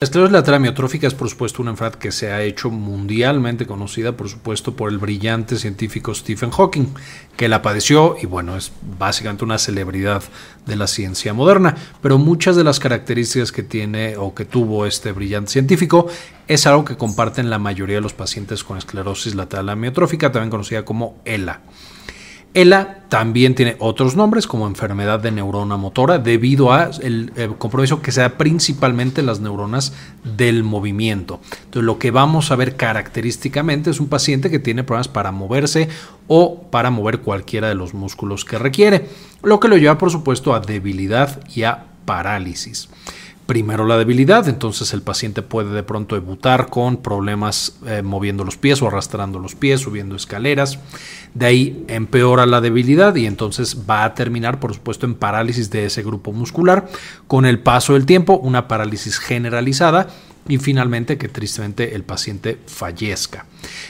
La esclerosis lateral amiotrófica es, por supuesto, una enfermedad que se ha hecho mundialmente conocida, por supuesto, por el brillante científico Stephen Hawking, que la padeció y, bueno, es básicamente una celebridad de la ciencia moderna. Pero muchas de las características que tiene o que tuvo este brillante científico es algo que comparten la mayoría de los pacientes con esclerosis lateral amiotrófica, también conocida como ELA. ELA también tiene otros nombres como enfermedad de neurona motora debido a el, compromiso que se da principalmente en las neuronas del movimiento. Entonces lo que vamos a ver característicamente es un paciente que tiene problemas para moverse o para mover cualquiera de los músculos que requiere, lo que lo lleva por supuesto a debilidad y a parálisis primero la debilidad, entonces el paciente puede de pronto debutar con problemas eh, moviendo los pies o arrastrando los pies, subiendo escaleras. De ahí empeora la debilidad y entonces va a terminar, por supuesto, en parálisis de ese grupo muscular. Con el paso del tiempo, una parálisis generalizada y finalmente que tristemente el paciente fallezca.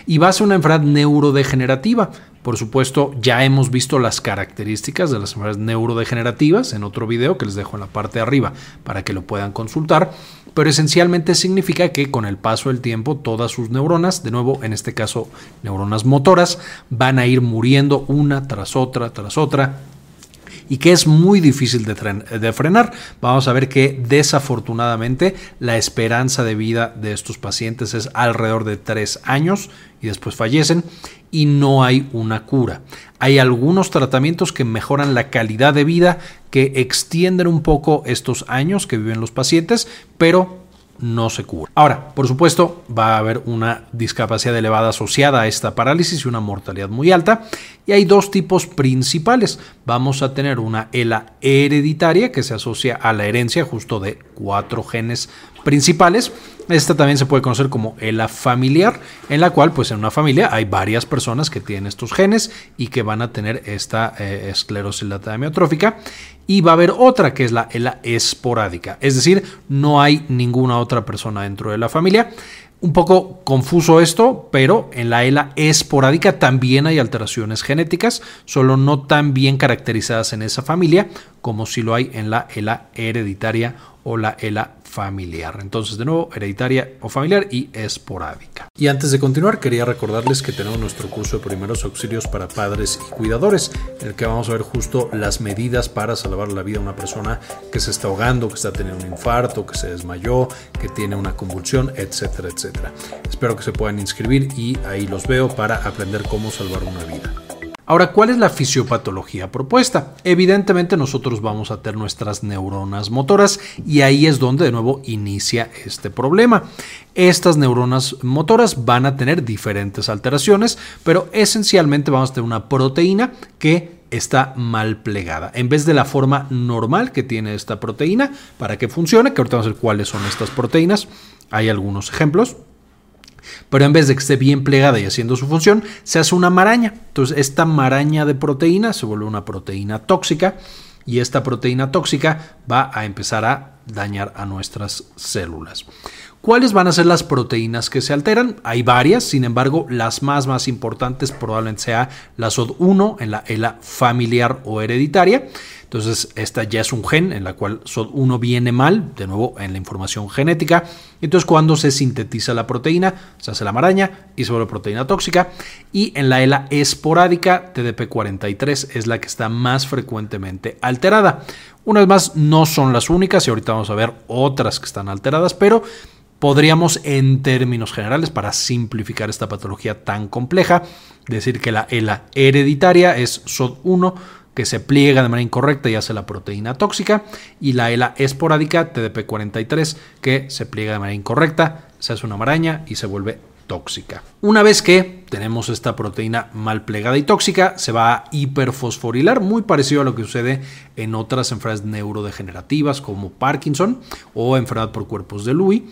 Y va a ser una enfermedad neurodegenerativa. Por supuesto, ya hemos visto las características de las enfermedades neurodegenerativas en otro video que les dejo en la parte de arriba para que lo puedan consultar, pero esencialmente significa que con el paso del tiempo todas sus neuronas, de nuevo en este caso neuronas motoras, van a ir muriendo una tras otra, tras otra, y que es muy difícil de, frenar. Vamos a ver que desafortunadamente la esperanza de vida de estos pacientes es alrededor de tres años y después fallecen y no hay una cura. Hay algunos tratamientos que mejoran la calidad de vida, que extienden un poco estos años que viven los pacientes, pero no se cura. Ahora, por supuesto, va a haber una discapacidad elevada asociada a esta parálisis y una mortalidad muy alta. Y hay dos tipos principales. Vamos a tener una ELA hereditaria que se asocia a la herencia justo de cuatro genes principales. Esta también se puede conocer como ELA familiar, en la cual pues en una familia hay varias personas que tienen estos genes y que van a tener esta eh, esclerosis lateral amiotrófica y va a haber otra que es la ELA esporádica, es decir, no hay ninguna otra persona dentro de la familia. Un poco confuso esto, pero en la ELA esporádica también hay alteraciones genéticas, solo no tan bien caracterizadas en esa familia como si lo hay en la ELA hereditaria o la ELA familiar. Entonces, de nuevo, hereditaria o familiar y esporádica. Y antes de continuar, quería recordarles que tenemos nuestro curso de primeros auxilios para padres y cuidadores, en el que vamos a ver justo las medidas para salvar la vida a una persona que se está ahogando, que está teniendo un infarto, que se desmayó, que tiene una convulsión, etcétera, etcétera. Espero que se puedan inscribir y ahí los veo para aprender cómo salvar una vida. Ahora, ¿cuál es la fisiopatología propuesta? Evidentemente nosotros vamos a tener nuestras neuronas motoras y ahí es donde de nuevo inicia este problema. Estas neuronas motoras van a tener diferentes alteraciones, pero esencialmente vamos a tener una proteína que está mal plegada. En vez de la forma normal que tiene esta proteína para que funcione, que ahorita vamos a ver cuáles son estas proteínas, hay algunos ejemplos. Pero en vez de que esté bien plegada y haciendo su función, se hace una maraña. Entonces esta maraña de proteína se vuelve una proteína tóxica y esta proteína tóxica va a empezar a dañar a nuestras células. ¿Cuáles van a ser las proteínas que se alteran? Hay varias, sin embargo, las más más importantes probablemente sea la SOD1 en la ELA familiar o hereditaria entonces, esta ya es un gen en la cual SOD1 viene mal, de nuevo en la información genética. Entonces, cuando se sintetiza la proteína, se hace la maraña y se vuelve proteína tóxica. Y en la ELA esporádica, TDP43 es la que está más frecuentemente alterada. Una vez más, no son las únicas y ahorita vamos a ver otras que están alteradas, pero podríamos en términos generales, para simplificar esta patología tan compleja, decir que la ELA hereditaria es SOD1 que se pliega de manera incorrecta y hace la proteína tóxica, y la ELA esporádica, TDP43, que se pliega de manera incorrecta, se hace una maraña y se vuelve tóxica. Una vez que tenemos esta proteína mal plegada y tóxica, se va a hiperfosforilar, muy parecido a lo que sucede en otras enfermedades neurodegenerativas como Parkinson o enfermedad por cuerpos de Lewy,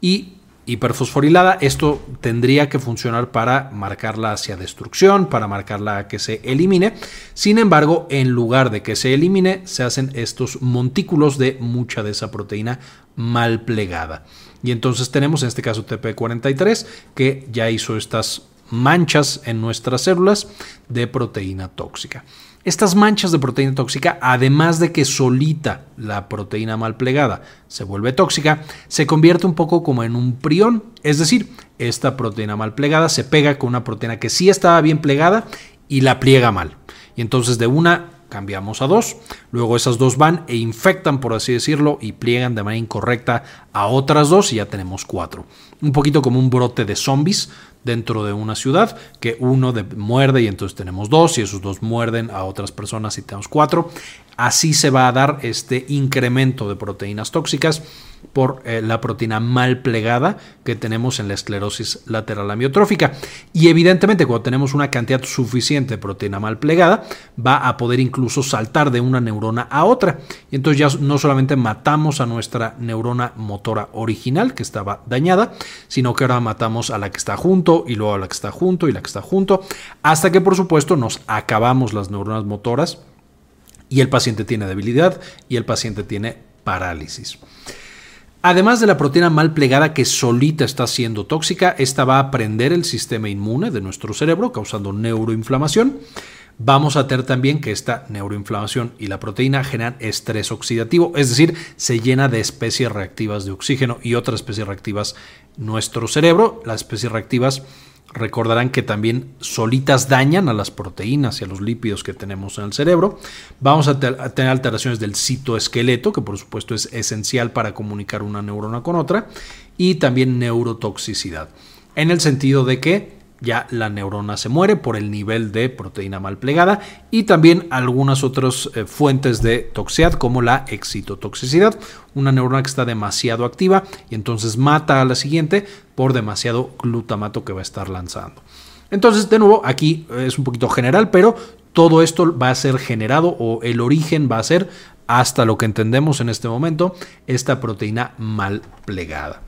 y hiperfosforilada. Esto tendría que funcionar para marcarla hacia destrucción, para marcarla que se elimine. Sin embargo, en lugar de que se elimine, se hacen estos montículos de mucha de esa proteína mal plegada. Y entonces tenemos en este caso TP43 que ya hizo estas manchas en nuestras células de proteína tóxica. Estas manchas de proteína tóxica, además de que solita la proteína mal plegada se vuelve tóxica, se convierte un poco como en un prión, es decir, esta proteína mal plegada se pega con una proteína que sí estaba bien plegada y la pliega mal. Y entonces de una cambiamos a dos, luego esas dos van e infectan, por así decirlo, y pliegan de manera incorrecta a otras dos y ya tenemos cuatro. Un poquito como un brote de zombies dentro de una ciudad, que uno muerde y entonces tenemos dos y esos dos muerden a otras personas y tenemos cuatro. Así se va a dar este incremento de proteínas tóxicas por eh, la proteína mal plegada que tenemos en la esclerosis lateral amiotrófica. Y evidentemente cuando tenemos una cantidad suficiente de proteína mal plegada, va a poder incluso saltar de una neurona a otra. Y entonces ya no solamente matamos a nuestra neurona motora original que estaba dañada, sino que ahora matamos a la que está junto y luego a la que está junto y la que está junto, hasta que por supuesto nos acabamos las neuronas motoras y el paciente tiene debilidad y el paciente tiene parálisis. Además de la proteína mal plegada que solita está siendo tóxica, esta va a prender el sistema inmune de nuestro cerebro, causando neuroinflamación. Vamos a tener también que esta neuroinflamación y la proteína generan estrés oxidativo, es decir, se llena de especies reactivas de oxígeno y otras especies reactivas nuestro cerebro. Las especies reactivas Recordarán que también solitas dañan a las proteínas y a los lípidos que tenemos en el cerebro. Vamos a, tener alteraciones del citoesqueleto, que por supuesto es esencial para comunicar una neurona con otra, y también neurotoxicidad, en el sentido de que ya la neurona se muere por el nivel de proteína mal plegada y también algunas otras eh, fuentes de toxicidad como la excitotoxicidad, una neurona que está demasiado activa y entonces mata a la siguiente por demasiado glutamato que va a estar lanzando. Entonces, de nuevo, aquí es un poquito general, pero todo esto va a ser generado o el origen va a ser hasta lo que entendemos en este momento, esta proteína mal plegada.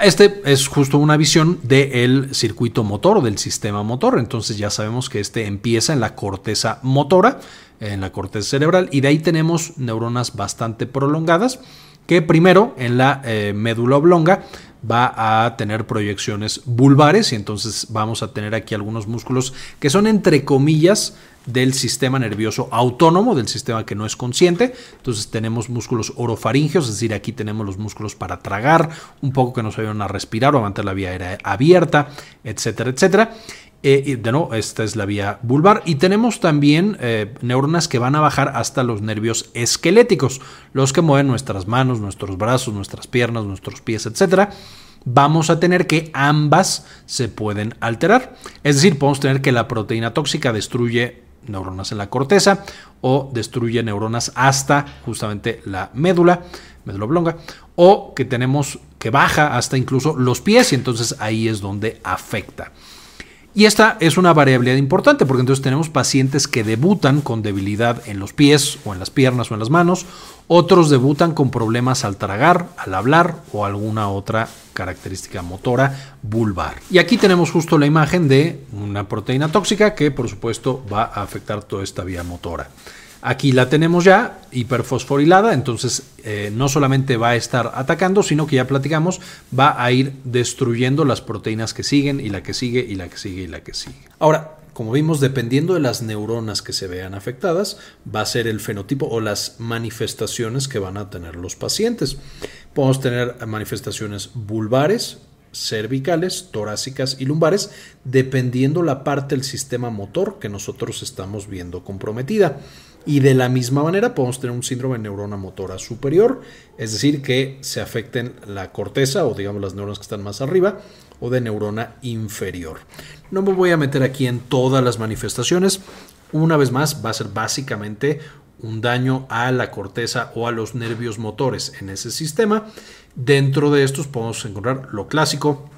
Este es justo una visión del circuito motor del sistema motor. Entonces ya sabemos que este empieza en la corteza motora, en la corteza cerebral, y de ahí tenemos neuronas bastante prolongadas que primero en la eh, médula oblonga va a tener proyecciones vulvares y entonces vamos a tener aquí algunos músculos que son entre comillas del sistema nervioso autónomo, del sistema que no es consciente. Entonces tenemos músculos orofaringeos, es decir, aquí tenemos los músculos para tragar, un poco que nos ayudan a respirar o a mantener la vía aérea abierta, etcétera, etcétera. Eh, de nuevo, esta es la vía vulvar. Y tenemos también eh, neuronas que van a bajar hasta los nervios esqueléticos, los que mueven nuestras manos, nuestros brazos, nuestras piernas, nuestros pies, etcétera vamos a tener que ambas se pueden alterar. Es decir, podemos tener que la proteína tóxica destruye neuronas en la corteza o destruye neuronas hasta justamente la médula, médula oblonga, o que tenemos que baja hasta incluso los pies y entonces ahí es donde afecta. Y esta es una variabilidad importante porque entonces tenemos pacientes que debutan con debilidad en los pies o en las piernas o en las manos, otros debutan con problemas al tragar, al hablar o alguna otra característica motora vulvar. Y aquí tenemos justo la imagen de una proteína tóxica que por supuesto va a afectar toda esta vía motora. Aquí la tenemos ya hiperfosforilada, entonces eh, no solamente va a estar atacando, sino que ya platicamos, va a ir destruyendo las proteínas que siguen y la que sigue y la que sigue y la que sigue. Ahora, como vimos, dependiendo de las neuronas que se vean afectadas, va a ser el fenotipo o las manifestaciones que van a tener los pacientes. Podemos tener manifestaciones vulvares, cervicales, torácicas y lumbares, dependiendo la parte del sistema motor que nosotros estamos viendo comprometida. Y de la misma manera podemos tener un síndrome de neurona motora superior, es decir, que se afecten la corteza o digamos las neuronas que están más arriba o de neurona inferior. No me voy a meter aquí en todas las manifestaciones. Una vez más, va a ser básicamente un daño a la corteza o a los nervios motores en ese sistema. Dentro de estos podemos encontrar lo clásico,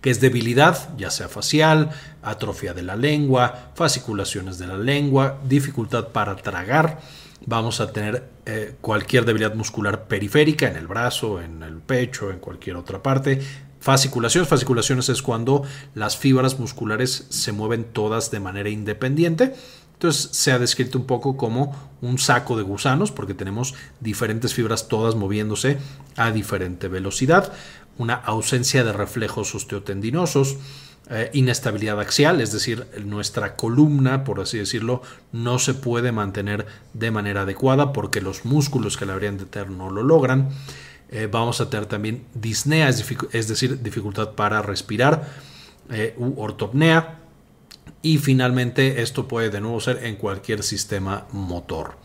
que es debilidad, ya sea facial, atrofia de la lengua, fasciculaciones de la lengua, dificultad para tragar. Vamos a tener eh, cualquier debilidad muscular periférica en el brazo, en el pecho, en cualquier otra parte. Fasciculaciones. Fasciculaciones es cuando las fibras musculares se mueven todas de manera independiente. Entonces se ha descrito un poco como un saco de gusanos porque tenemos diferentes fibras todas moviéndose a diferente velocidad una ausencia de reflejos osteotendinosos, eh, inestabilidad axial, es decir, nuestra columna, por así decirlo, no se puede mantener de manera adecuada porque los músculos que la habrían de tener no lo logran. Eh, vamos a tener también disnea, es, decir, dificultad para respirar, eh, u ortopnea. Y finalmente esto puede de nuevo ser en cualquier sistema motor.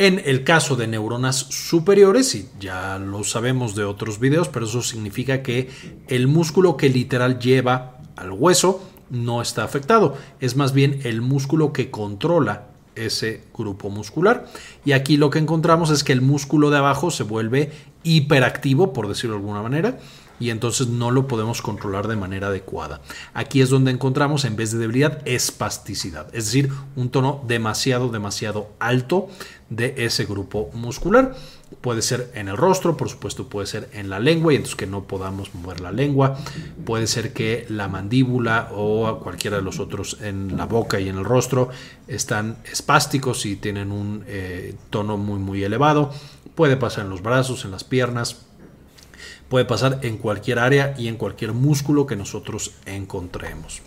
En el caso de neuronas superiores, y ya lo sabemos de otros videos, pero eso significa que el músculo que literal lleva al hueso no está afectado. Es más bien el músculo que controla ese grupo muscular. Y aquí lo que encontramos es que el músculo de abajo se vuelve hiperactivo, por decirlo de alguna manera, y entonces no lo podemos controlar de manera adecuada. Aquí es donde encontramos, en vez de debilidad, espasticidad, es decir, un tono demasiado, demasiado alto de ese grupo muscular. Puede ser en el rostro, por supuesto puede ser en la lengua y entonces que no podamos mover la lengua. Puede ser que la mandíbula o cualquiera de los otros en la boca y en el rostro están espásticos y tienen un eh, tono muy muy elevado. Puede pasar en los brazos, en las piernas, puede pasar en cualquier área y en cualquier músculo que nosotros encontremos.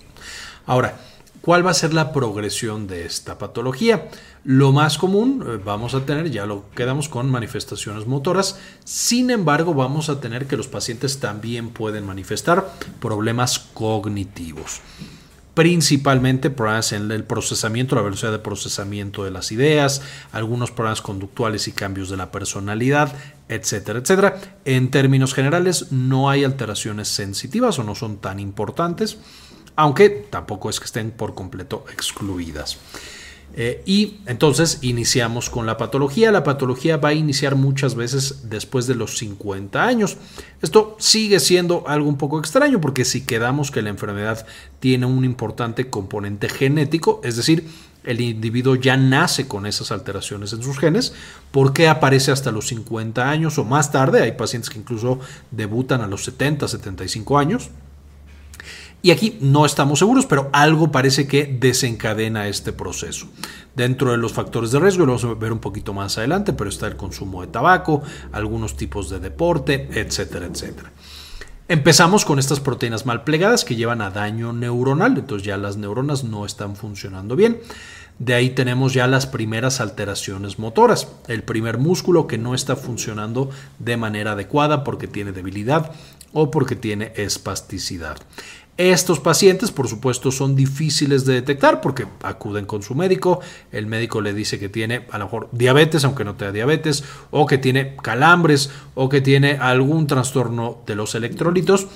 Ahora, ¿cuál va a ser la progresión de esta patología? Lo más común eh, vamos a tener, ya lo quedamos con manifestaciones motoras, sin embargo vamos a tener que los pacientes también pueden manifestar problemas cognitivos principalmente problemas en el procesamiento, la velocidad de procesamiento de las ideas, algunos problemas conductuales y cambios de la personalidad, etcétera, etcétera. En términos generales, no hay alteraciones sensitivas o no son tan importantes, aunque tampoco es que estén por completo excluidas. Eh, y entonces iniciamos con la patología. La patología va a iniciar muchas veces después de los 50 años. Esto sigue siendo algo un poco extraño porque si quedamos que la enfermedad tiene un importante componente genético, es decir, el individuo ya nace con esas alteraciones en sus genes, ¿por qué aparece hasta los 50 años o más tarde? Hay pacientes que incluso debutan a los 70, 75 años. Y aquí no estamos seguros, pero algo parece que desencadena este proceso. Dentro de los factores de riesgo, lo vamos a ver un poquito más adelante, pero está el consumo de tabaco, algunos tipos de deporte, etcétera, etcétera. Empezamos con estas proteínas mal plegadas que llevan a daño neuronal, entonces ya las neuronas no están funcionando bien. De ahí tenemos ya las primeras alteraciones motoras, el primer músculo que no está funcionando de manera adecuada porque tiene debilidad o porque tiene espasticidad. Estos pacientes, por supuesto, son difíciles de detectar porque acuden con su médico, el médico le dice que tiene a lo mejor diabetes, aunque no tenga diabetes, o que tiene calambres, o que tiene algún trastorno de los electrolitos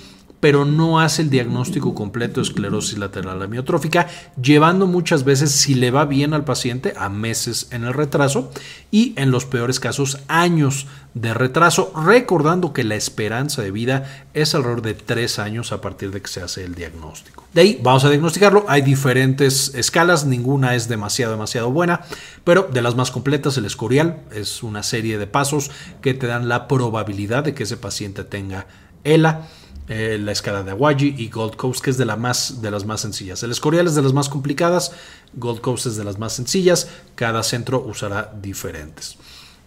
pero no hace el diagnóstico completo de esclerosis lateral amiotrófica, llevando muchas veces, si le va bien al paciente, a meses en el retraso y en los peores casos años de retraso, recordando que la esperanza de vida es alrededor de tres años a partir de que se hace el diagnóstico. De ahí vamos a diagnosticarlo, hay diferentes escalas, ninguna es demasiado, demasiado buena, pero de las más completas, el escorial es una serie de pasos que te dan la probabilidad de que ese paciente tenga ELA. Eh, la escala de Awaji y Gold Coast, que es de, más, de las más sencillas. El Escorial es de las más complicadas, Gold Coast es de las más sencillas, cada centro usará diferentes.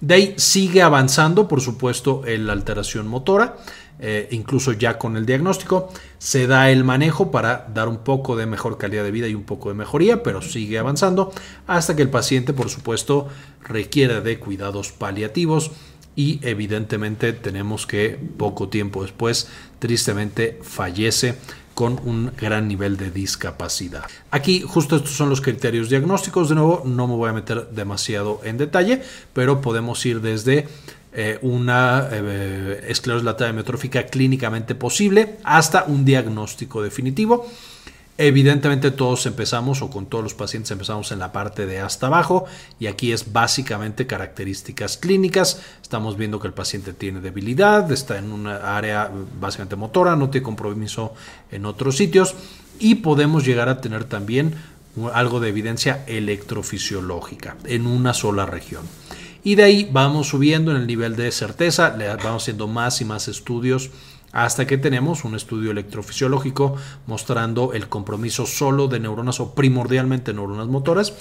De ahí sigue avanzando, por supuesto, la alteración motora, eh, incluso ya con el diagnóstico. Se da el manejo para dar un poco de mejor calidad de vida y un poco de mejoría, pero sigue avanzando hasta que el paciente, por supuesto, requiere de cuidados paliativos y evidentemente tenemos que poco tiempo después tristemente fallece con un gran nivel de discapacidad. Aquí justo estos son los criterios diagnósticos, de nuevo no me voy a meter demasiado en detalle, pero podemos ir desde eh, una eh, esclerosis lateral amiotrófica clínicamente posible hasta un diagnóstico definitivo. Evidentemente todos empezamos o con todos los pacientes empezamos en la parte de hasta abajo y aquí es básicamente características clínicas. Estamos viendo que el paciente tiene debilidad, está en una área básicamente motora, no tiene compromiso en otros sitios y podemos llegar a tener también algo de evidencia electrofisiológica en una sola región. Y de ahí vamos subiendo en el nivel de certeza, le vamos haciendo más y más estudios hasta que tenemos un estudio electrofisiológico mostrando el compromiso solo de neuronas o primordialmente neuronas motoras.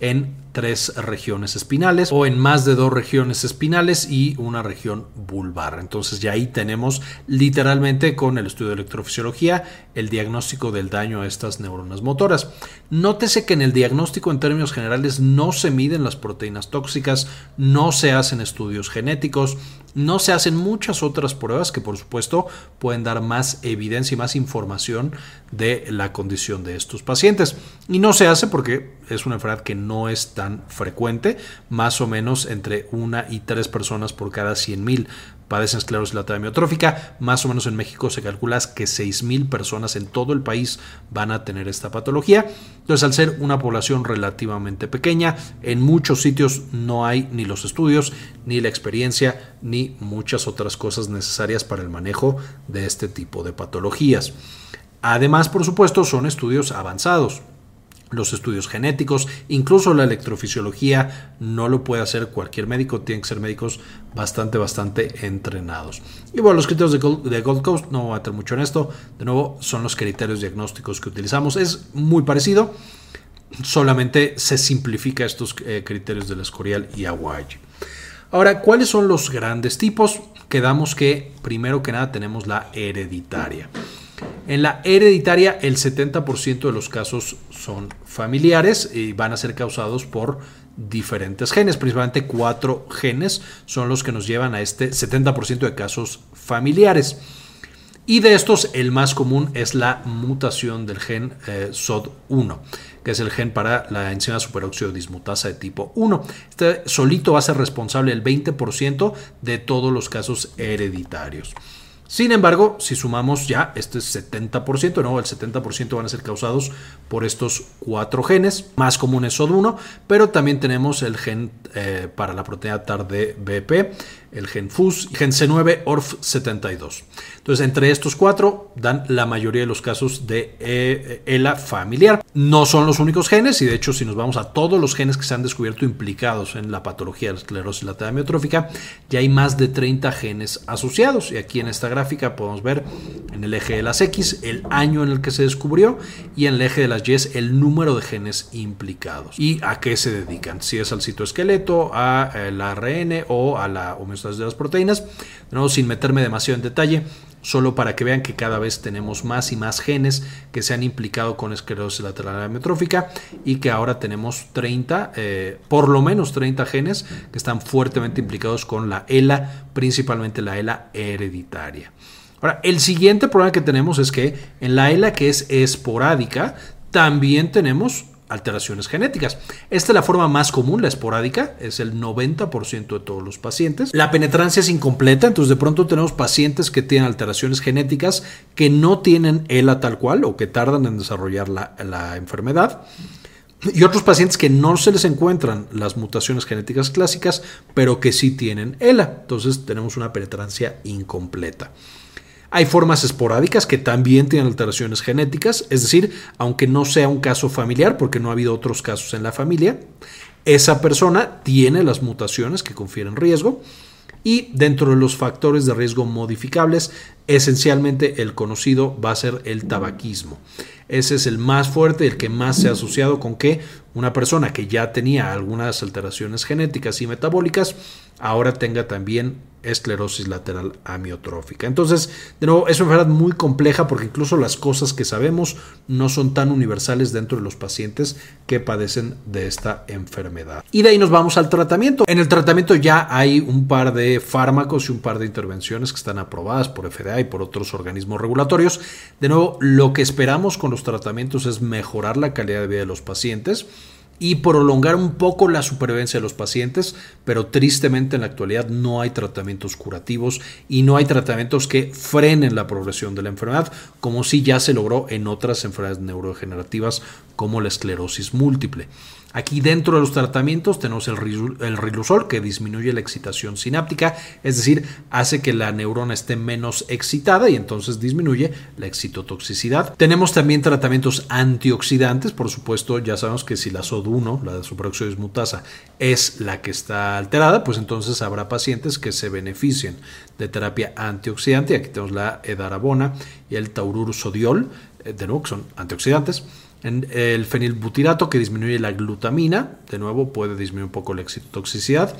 en tres regiones espinales o en más de dos regiones espinales y una región vulvar. Entonces ya ahí tenemos literalmente con el estudio de electrofisiología el diagnóstico del daño a estas neuronas motoras. Nótese que en el diagnóstico en términos generales no se miden las proteínas tóxicas, no se hacen estudios genéticos, no se hacen muchas otras pruebas que por supuesto pueden dar más evidencia y más información de la condición de estos pacientes. Y no se hace porque es una enfermedad que no es tan frecuente, más o menos entre una y tres personas por cada 100.000 padecen esclerosis lateral amiotrófica. Más o menos en México se calcula que 6.000 personas en todo el país van a tener esta patología. Entonces, al ser una población relativamente pequeña, en muchos sitios no hay ni los estudios, ni la experiencia, ni muchas otras cosas necesarias para el manejo de este tipo de patologías. Además, por supuesto, son estudios avanzados los estudios genéticos, incluso la electrofisiología no lo puede hacer cualquier médico, tienen que ser médicos bastante, bastante entrenados. Y bueno, los criterios de Gold, Coast, no voy a meter mucho en esto, de nuevo son los criterios diagnósticos que utilizamos, es muy parecido, solamente se simplifica estos eh, criterios del Escorial y Hawaii. Ahora, ¿cuáles son los grandes tipos? Quedamos que primero que nada tenemos la hereditaria. En la hereditaria, el 70% de los casos son familiares y van a ser causados por diferentes genes, principalmente cuatro genes son los que nos llevan a este 70% de casos familiares. Y de estos, el más común es la mutación del gen eh, SOD1, que es el gen para la enzima superóxido dismutasa de tipo 1. Este solito va a ser responsable del 20% de todos los casos hereditarios. Sin embargo, si sumamos ya este 70%, no, el 70% van a ser causados por estos cuatro genes, más comunes SOD1, pero también tenemos el gen eh, para la proteína TARD BP, el gen FUS y gen C9 ORF72. Entonces, entre estos cuatro dan la mayoría de los casos de eh, ELA familiar. No son los únicos genes y de hecho, si nos vamos a todos los genes que se han descubierto implicados en la patología de la esclerosis lateral amiotrófica, ya hay más de 30 genes asociados. Y aquí en esta gráfica podemos ver en el eje de las X el año en el que se descubrió y en el eje de las Y el número de genes implicados y a qué se dedican. Si es al citoesqueleto, al ARN o a la homeostasis de las proteínas. no sin meterme demasiado en detalle, solo para que vean que cada vez tenemos más y más genes que se han implicado con esclerosis lateral amiotrófica y que ahora tenemos 30, eh, por lo menos 30 genes que están fuertemente implicados con la ELA, principalmente la ELA hereditaria. Ahora, el siguiente problema que tenemos es que en la ELA que es esporádica, también tenemos alteraciones genéticas. Esta es la forma más común, la esporádica, es el 90% de todos los pacientes. La penetrancia es incompleta, entonces de pronto tenemos pacientes que tienen alteraciones genéticas que no tienen ELA tal cual o que tardan en desarrollar la, enfermedad. Y otros pacientes que no se les encuentran las mutaciones genéticas clásicas, pero que sí tienen ELA. Entonces tenemos una penetrancia incompleta. Hay formas esporádicas que también tienen alteraciones genéticas, es decir, aunque no sea un caso familiar, porque no ha habido otros casos en la familia, esa persona tiene las mutaciones que confieren riesgo y dentro de los factores de riesgo modificables, esencialmente el conocido va a ser el tabaquismo. Ese es el más fuerte, el que más se ha asociado con que una persona que ya tenía algunas alteraciones genéticas y metabólicas ahora tenga también esclerosis lateral amiotrófica. Entonces, de nuevo, es una enfermedad muy compleja porque incluso las cosas que sabemos no son tan universales dentro de los pacientes que padecen de esta enfermedad. Y de ahí nos vamos al tratamiento. En el tratamiento ya hay un par de fármacos y un par de intervenciones que están aprobadas por FDA y por otros organismos regulatorios. De nuevo, lo que esperamos con los tratamientos es mejorar la calidad de vida de los pacientes y prolongar un poco la supervivencia de los pacientes, pero tristemente en la actualidad no hay tratamientos curativos y no hay tratamientos que frenen la progresión de la enfermedad, como si ya se logró en otras enfermedades neurodegenerativas como la esclerosis múltiple. Aquí dentro de los tratamientos tenemos el, riluzol que disminuye la excitación sináptica, es decir, hace que la neurona esté menos excitada y entonces disminuye la excitotoxicidad. Tenemos también tratamientos antioxidantes, por supuesto, ya sabemos que si la SOD1, la de superóxido dismutasa, es la que está alterada, pues entonces habrá pacientes que se beneficien de terapia antioxidante. Aquí tenemos la edarabona y el taurur sodiol, eh, de nuevo que son antioxidantes el fenilbutirato que disminuye la glutamina, de nuevo puede disminuir un poco la excitotoxicidad.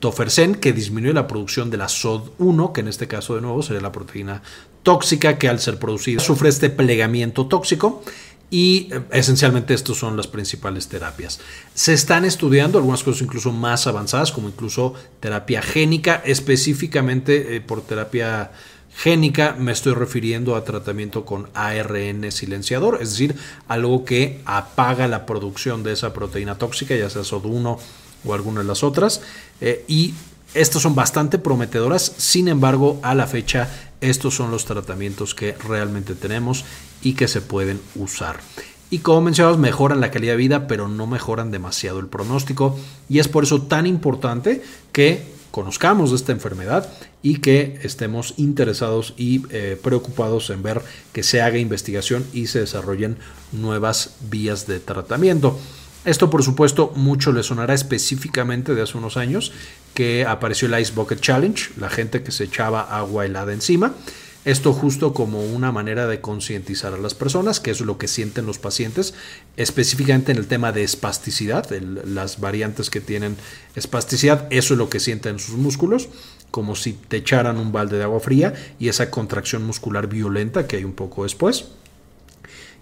Tofersen que disminuye la producción de la SOD1, que en este caso de nuevo sería la proteína tóxica que al ser producida sufre este plegamiento tóxico y eh, esencialmente estas son las principales terapias. Se están estudiando algunas cosas incluso más avanzadas, como incluso terapia génica, específicamente eh, por terapia génica me estoy refiriendo a tratamiento con ARN silenciador, es decir, algo que apaga la producción de esa proteína tóxica, ya sea SOD1 o alguna de las otras, eh, y estas son bastante prometedoras, sin embargo, a la fecha estos son los tratamientos que realmente tenemos y que se pueden usar. Y como mencionamos, mejoran la calidad de vida, pero no mejoran demasiado el pronóstico. Y es por eso tan importante que conozcamos esta enfermedad y que estemos interesados y eh, preocupados en ver que se haga investigación y se desarrollen nuevas vías de tratamiento. Esto por supuesto mucho le sonará específicamente de hace unos años que apareció el Ice Bucket Challenge, la gente que se echaba agua helada encima esto justo como una manera de concientizar a las personas, que es lo que sienten los pacientes, específicamente en el tema de espasticidad, las variantes que tienen espasticidad, eso es lo que sienten en sus músculos, como si te echaran un balde de agua fría y esa contracción muscular violenta que hay un poco después.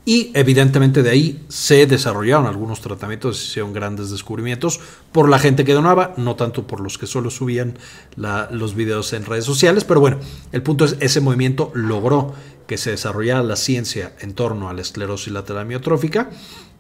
Y evidentemente de ahí se desarrollaron algunos tratamientos, se hicieron grandes descubrimientos por la gente que donaba, no tanto por los que solo subían los videos en redes sociales, pero bueno, el punto es, ese movimiento logró que se desarrollara la ciencia en torno a la esclerosis lateral amiotrófica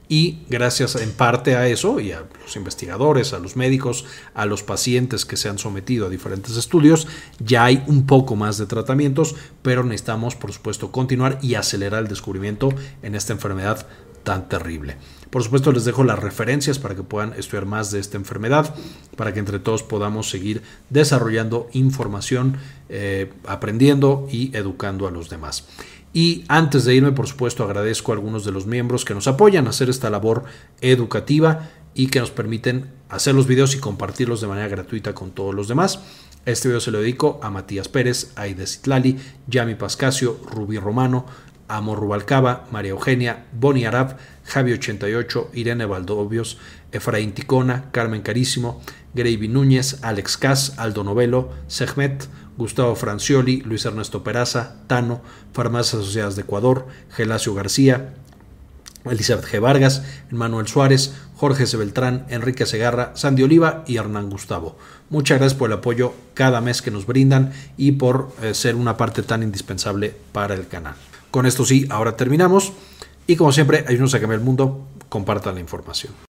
y gracias en parte a eso y a los investigadores, a los médicos, a los pacientes que se han sometido a diferentes estudios, ya hay un poco más de tratamientos, pero necesitamos por supuesto continuar y acelerar el descubrimiento en esta enfermedad tan terrible. Por supuesto les dejo las referencias para que puedan estudiar más de esta enfermedad, para que entre todos podamos seguir desarrollando información, eh, aprendiendo y educando a los demás. Y antes de irme, por supuesto, agradezco a algunos de los miembros que nos apoyan a hacer esta labor educativa y que nos permiten hacer los videos y compartirlos de manera gratuita con todos los demás. Este video se lo dedico a Matías Pérez, Aide Citlali, Yami Pascasio, Rubí Romano, Amor Rubalcaba, María Eugenia, Boni Arab, Javi88, Irene Valdovios, Efraín Ticona, Carmen Carísimo, Gravy Núñez, Alex Cas, Aldo Novelo, Sehmet, Gustavo Francioli, Luis Ernesto Peraza, Tano, Farmacias Asociadas de Ecuador, Gelacio García, Elizabeth G. Vargas, Manuel Suárez, Jorge C. Beltrán, Enrique Segarra, Sandy Oliva y Hernán Gustavo. Muchas gracias por el apoyo cada mes que nos brindan y por eh, ser una parte tan indispensable para el canal. Con esto sí, ahora terminamos. Y como siempre, ayúdenos a cambiar el mundo, compartan la información.